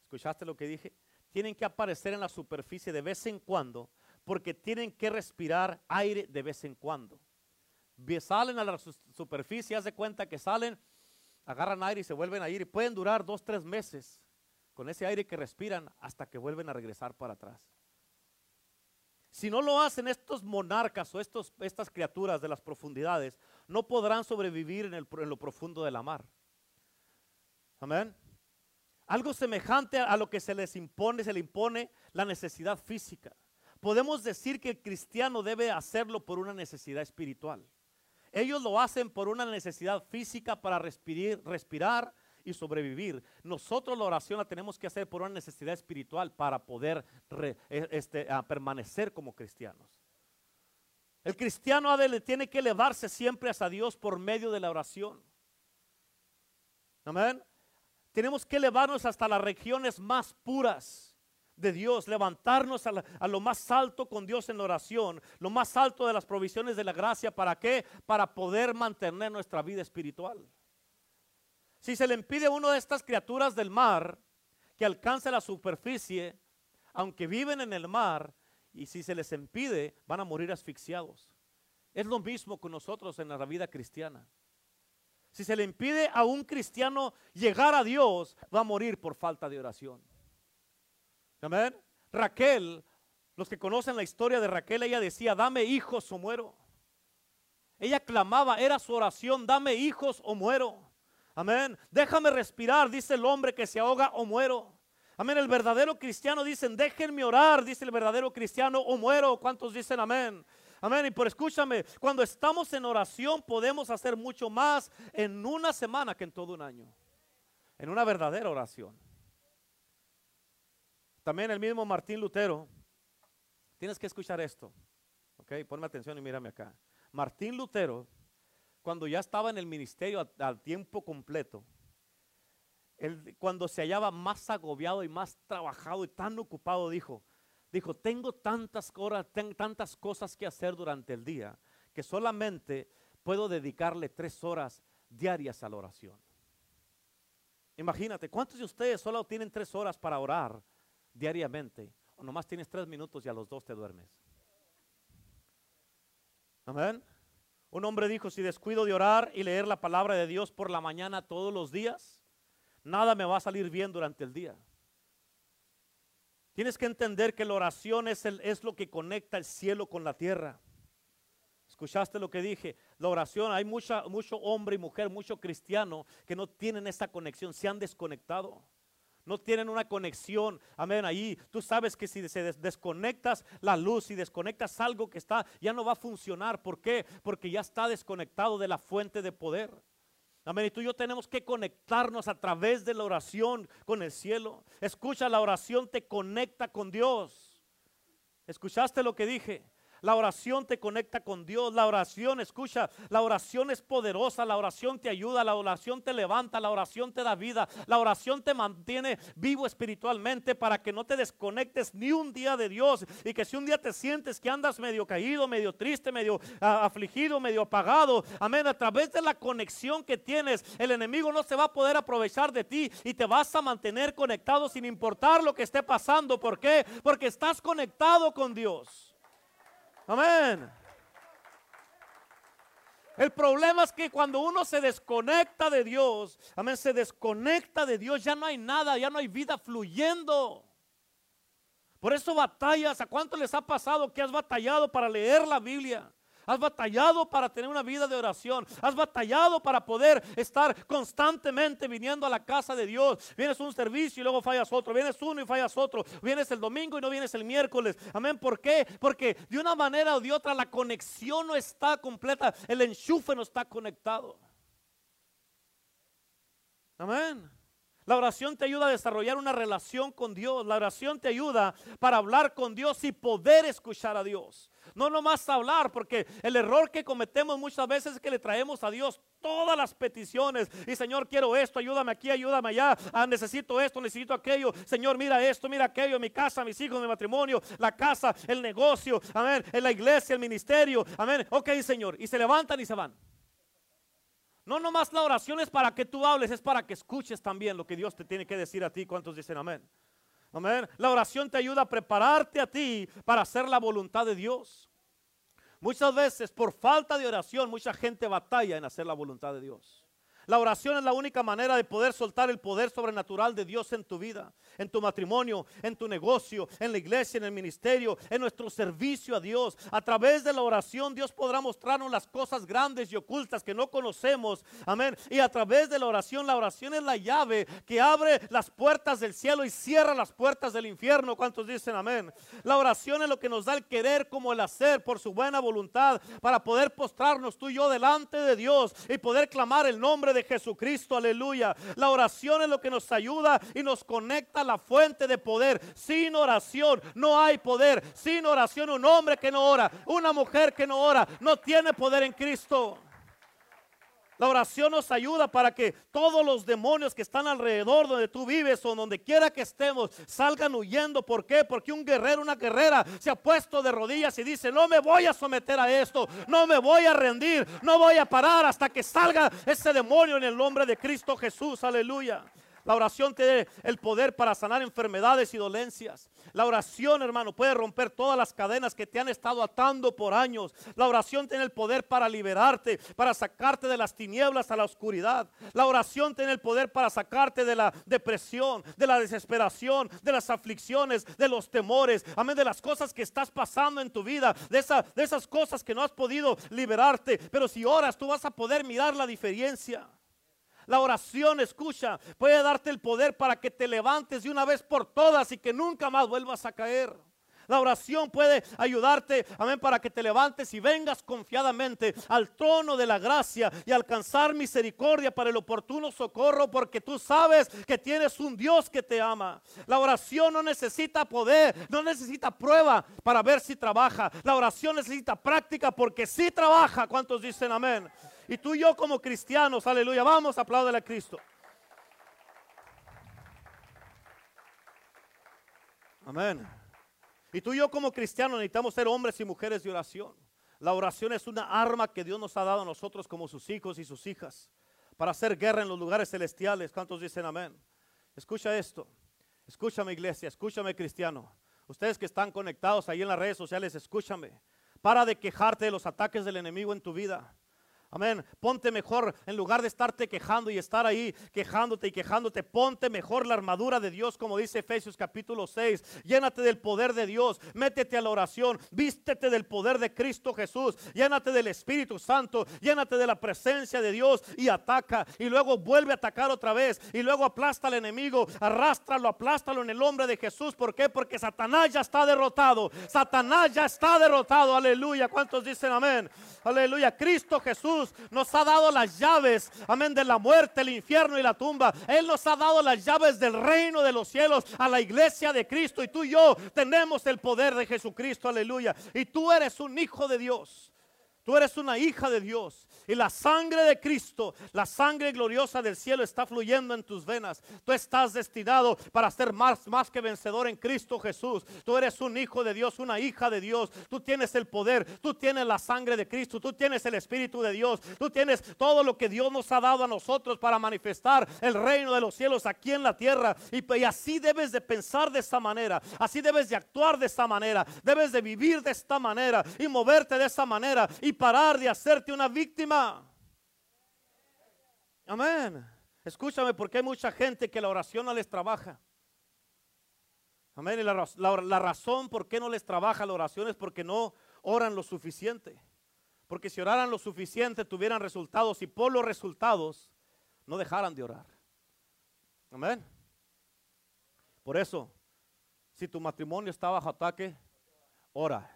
¿Escuchaste lo que dije? Tienen que aparecer en la superficie de vez en cuando porque tienen que respirar aire de vez en cuando. Salen a la superficie, haz de cuenta que salen, agarran aire y se vuelven a ir y pueden durar dos, tres meses con ese aire que respiran hasta que vuelven a regresar para atrás. Si no lo hacen estos monarcas o estos, estas criaturas de las profundidades, no podrán sobrevivir en, en lo profundo de la mar. Amén. Algo semejante a lo que se les impone, se le impone la necesidad física. Podemos decir que el cristiano debe hacerlo por una necesidad espiritual. Ellos lo hacen por una necesidad física para respirar, respirar y sobrevivir. Nosotros la oración la tenemos que hacer por una necesidad espiritual para poder e, este, permanecer como cristianos. El cristiano tiene que elevarse siempre hacia Dios por medio de la oración. Amén. Tenemos que elevarnos hasta las regiones más puras de Dios, levantarnos a, lo más alto con Dios en oración, lo más alto de las provisiones de la gracia. ¿Para qué? Para poder mantener nuestra vida espiritual. Si se le impide a una de estas criaturas del mar que alcance la superficie, aunque viven en el mar, y si se les impide, van a morir asfixiados. Es lo mismo con nosotros en la vida cristiana. Si se le impide a un cristiano llegar a Dios, va a morir por falta de oración. Amén. Raquel, los que conocen la historia de Raquel, ella decía, dame hijos o muero. Ella clamaba, era su oración, dame hijos o muero. Amén. Déjame respirar, dice el hombre que se ahoga o muero. Amén. El verdadero cristiano dicen, déjenme orar, dice el verdadero cristiano, o muero. ¿Cuántos dicen amén? Amén. Y por escúchame, cuando estamos en oración podemos hacer mucho más en una semana que en todo un año. En una verdadera oración. También el mismo Martín Lutero, tienes que escuchar esto. Ok, ponme atención y mírame acá. Martín Lutero, cuando ya estaba en el ministerio al, tiempo completo, cuando se hallaba más agobiado y más trabajado y tan ocupado, dijo, dijo, tengo tantas tantas cosas que hacer durante el día, que solamente puedo dedicarle tres horas diarias a la oración. Imagínate, ¿cuántos de ustedes solo tienen tres horas para orar diariamente? O nomás tienes tres minutos y a los dos te duermes. Amén. Un hombre dijo, si descuido de orar y leer la palabra de Dios por la mañana todos los días, nada me va a salir bien durante el día. Tienes que entender que la oración es, el, es lo que conecta el cielo con la tierra. ¿Escuchaste lo que dije? La oración, hay mucha, mucho hombre y mujer, mucho cristiano que no tienen esa conexión, se han desconectado. No tienen una conexión, amén, ahí. Tú sabes que si se desconectas la luz y desconectas algo que está, ya no va a funcionar. ¿Por qué? Porque ya está desconectado de la fuente de poder. Amén. Y tú y yo tenemos que conectarnos a través de la oración con el cielo. Escucha, la oración te conecta con Dios. ¿Escuchaste lo que dije? La oración te conecta con Dios. La oración, escucha, la oración es poderosa. La oración te ayuda. La oración te levanta. La oración te da vida. La oración te mantiene vivo espiritualmente para que no te desconectes ni un día de Dios. Y que si un día te sientes que andas medio caído, medio triste, medio ah, afligido, medio apagado, amén, a través de la conexión que tienes, el enemigo no se va a poder aprovechar de ti y te vas a mantener conectado sin importar lo que esté pasando. ¿Por qué? Porque estás conectado con Dios. Amén. El problema es que cuando uno se desconecta de Dios, amén, se desconecta de Dios, ya no hay nada, ya no hay vida fluyendo. Por eso batallas. ¿A cuánto les ha pasado que has batallado para leer la Biblia? Has batallado para tener una vida de oración. Has batallado para poder estar constantemente viniendo a la casa de Dios. Vienes un servicio y luego fallas otro. Vienes uno y fallas otro. Vienes el domingo y no vienes el miércoles. Amén. ¿Por qué? Porque de una manera o de otra la conexión no está completa. El enchufe no está conectado. Amén. La oración te ayuda a desarrollar una relación con Dios. La oración te ayuda para hablar con Dios y poder escuchar a Dios. No nomás hablar, porque el error que cometemos muchas veces es que le traemos a Dios todas las peticiones. Y Señor, quiero esto, ayúdame aquí, ayúdame allá. Ah, necesito esto, necesito aquello. Señor, mira esto, mira aquello, mi casa, mis hijos, mi matrimonio, la casa, el negocio, amén, en la iglesia, el ministerio, amén. Ok, Señor. Y se levantan y se van. No nomás la oración es para que tú hables, es para que escuches también lo que Dios te tiene que decir a ti. ¿Cuántos dicen amén? Amén. La oración te ayuda a prepararte a ti para hacer la voluntad de Dios. Muchas veces por falta de oración mucha gente batalla en hacer la voluntad de Dios. La oración es la única manera de poder soltar el poder sobrenatural de Dios en tu vida, en tu matrimonio, en tu negocio, en la iglesia, en el ministerio, en nuestro servicio a Dios. A través de la oración Dios podrá mostrarnos las cosas grandes y ocultas que no conocemos. Amén. Y a través de la oración, la oración es la llave que abre las puertas del cielo y cierra las puertas del infierno. ¿Cuántos dicen amén? La oración es lo que nos da el querer como el hacer por su buena voluntad para poder postrarnos tú y yo delante de Dios y poder clamar el nombre de Jesucristo, aleluya. La oración es lo que nos ayuda y nos conecta a la fuente de poder. Sin oración no hay poder. Sin oración un hombre que no ora, una mujer que no ora, no tiene poder en Cristo. La oración nos ayuda para que todos los demonios que están alrededor donde tú vives o donde quiera que estemos salgan huyendo. ¿Por qué? Porque un guerrero, una guerrera se ha puesto de rodillas y dice, no me voy a someter a esto, no me voy a rendir, no voy a parar hasta que salga ese demonio en el nombre de Cristo Jesús. Aleluya. La oración tiene el poder para sanar enfermedades y dolencias. La oración, hermano, puede romper todas las cadenas que te han estado atando por años. La oración tiene el poder para liberarte, para sacarte de las tinieblas a la oscuridad. La oración tiene el poder para sacarte de la depresión, de la desesperación, de las aflicciones, de los temores. Amén, de las cosas que estás pasando en tu vida, de, de esas cosas que no has podido liberarte. Pero si oras, tú vas a poder mirar la diferencia. La oración, escucha, puede darte el poder para que te levantes de una vez por todas y que nunca más vuelvas a caer. La oración puede ayudarte, amén, para que te levantes y vengas confiadamente al trono de la gracia y alcanzar misericordia para el oportuno socorro, porque tú sabes que tienes un Dios que te ama. La oración no necesita poder, no necesita prueba para ver si trabaja. La oración necesita práctica porque sí trabaja. ¿Cuántos dicen amén? Y tú y yo como cristianos, aleluya, vamos a aplaudir a Cristo. Amén. Y tú y yo como cristianos necesitamos ser hombres y mujeres de oración. La oración es una arma que Dios nos ha dado a nosotros como sus hijos y sus hijas para hacer guerra en los lugares celestiales. ¿Cuántos dicen amén? Escucha esto. Escúchame iglesia, escúchame cristiano. Ustedes que están conectados ahí en las redes sociales, escúchame. Para de quejarte de los ataques del enemigo en tu vida. Amén. Ponte mejor, en lugar de estarte quejando y estar ahí quejándote y quejándote, ponte mejor la armadura de Dios, como dice Efesios capítulo 6. Llénate del poder de Dios, métete a la oración, vístete del poder de Cristo Jesús, llénate del Espíritu Santo, llénate de la presencia de Dios y ataca. Y luego vuelve a atacar otra vez. Y luego aplasta al enemigo, arrástralo, aplástalo en el nombre de Jesús. ¿Por qué? Porque Satanás ya está derrotado. Satanás ya está derrotado. Aleluya. ¿Cuántos dicen amén? Aleluya. Cristo Jesús nos ha dado las llaves, amén, de la muerte, el infierno y la tumba. Él nos ha dado las llaves del reino de los cielos a la iglesia de Cristo. Y tú y yo tenemos el poder de Jesucristo, aleluya. Y tú eres un hijo de Dios. Tú eres una hija de Dios. Y la sangre de Cristo, la sangre gloriosa del cielo está fluyendo en tus venas. Tú estás destinado para ser más, más que vencedor en Cristo Jesús. Tú eres un hijo de Dios, una hija de Dios. Tú tienes el poder, tú tienes la sangre de Cristo, tú tienes el Espíritu de Dios. Tú tienes todo lo que Dios nos ha dado a nosotros para manifestar el reino de los cielos aquí en la tierra. Y, así debes de pensar de esa manera. Así debes de actuar de esta manera. Debes de vivir de esta manera y moverte de esa manera y parar de hacerte una víctima Amén. Escúchame porque hay mucha gente que la oración no les trabaja. Amén. Y la, razón por qué no les trabaja la oración es porque no oran lo suficiente. Porque si oraran lo suficiente tuvieran resultados y por los resultados no dejaran de orar. Amén. Por eso, si tu matrimonio está bajo ataque, ora.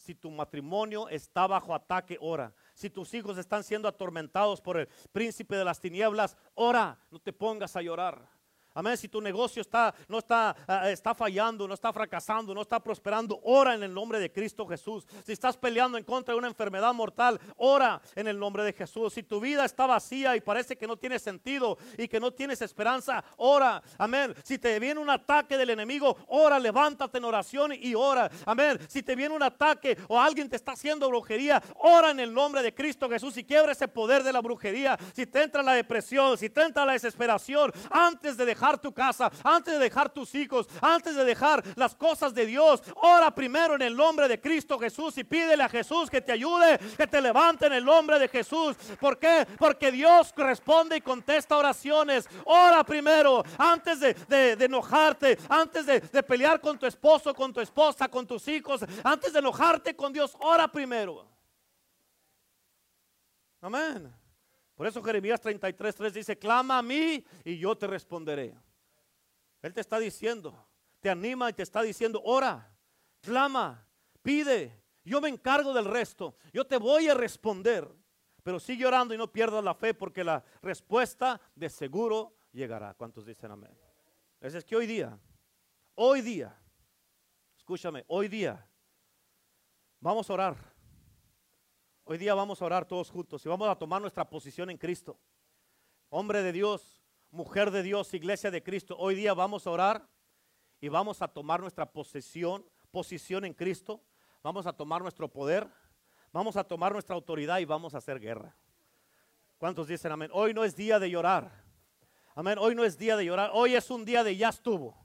Si tu matrimonio está bajo ataque, ora. Si tus hijos están siendo atormentados por el príncipe de las tinieblas, ora, no te pongas a llorar. Amén. Si tu negocio está, no está, ah, está fallando, no está fracasando, no está prosperando, ora en el nombre de Cristo Jesús. Si estás peleando en contra de una enfermedad mortal, ora en el nombre de Jesús. Si tu vida está vacía y parece que no tiene sentido y que no tienes esperanza, ora. Amén. Si te viene un ataque del enemigo, ora, levántate en oración y ora. Amén. Si te viene un ataque o alguien te está haciendo brujería, ora en el nombre de Cristo Jesús y quiebra ese poder de la brujería. Si te entra la depresión, si te entra la desesperación, antes de dejar dejar tu casa, antes de dejar tus hijos, antes de dejar las cosas de Dios, ora primero en el nombre de Cristo Jesús y pídele a Jesús que te ayude, que te levante en el nombre de Jesús. ¿Por qué? Porque Dios responde y contesta oraciones. Ora primero, antes de, enojarte, antes de, de pelear con tu esposo, con tu esposa, con tus hijos, antes de enojarte con Dios, ora primero. Amén. Por eso Jeremías 33, 3 dice, clama a mí y yo te responderé. Él te está diciendo, te anima y te está diciendo, ora, clama, pide, yo me encargo del resto, yo te voy a responder. Pero sigue orando y no pierdas la fe porque la respuesta de seguro llegará. ¿Cuántos dicen amén? Es que hoy día, hoy día, escúchame, hoy día, vamos a orar. Hoy día vamos a orar todos juntos y vamos a tomar nuestra posición en Cristo. Hombre de Dios, mujer de Dios, iglesia de Cristo, hoy día vamos a orar y vamos a tomar nuestra posición, posición en Cristo. Vamos a tomar nuestro poder, vamos a tomar nuestra autoridad y vamos a hacer guerra. ¿Cuántos dicen amén? Hoy no es día de llorar. Amén. Hoy no es día de llorar. Hoy es un día de ya estuvo.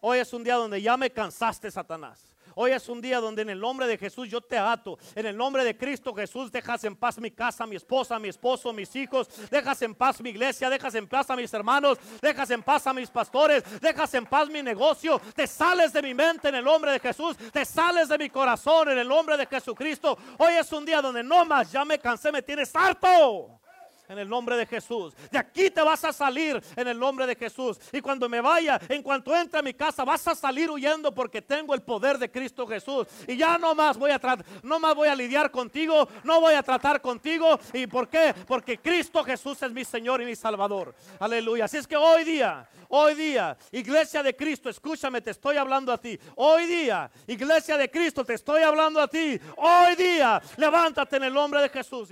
Hoy es un día donde ya me cansaste, Satanás. Hoy es un día donde en el nombre de Jesús yo te ato. En el nombre de Cristo Jesús dejas en paz mi casa, mi esposa, mi esposo, mis hijos. Dejas en paz mi iglesia, dejas en paz a mis hermanos, dejas en paz a mis pastores, dejas en paz mi negocio. Te sales de mi mente en el nombre de Jesús, te sales de mi corazón en el nombre de Jesucristo. Hoy es un día donde no más, ya me cansé, me tienes harto. En el nombre de Jesús. De aquí te vas a salir en el nombre de Jesús. Y cuando me vaya, en cuanto entre a mi casa, vas a salir huyendo porque tengo el poder de Cristo Jesús. Y ya no más voy a no más voy a lidiar contigo, no voy a tratar contigo. ¿Y por qué? Porque Cristo Jesús es mi Señor y mi Salvador. Aleluya. Así es que hoy día, hoy día, iglesia de Cristo, escúchame, te estoy hablando a ti. Hoy día, iglesia de Cristo, te estoy hablando a ti. Hoy día, levántate en el nombre de Jesús.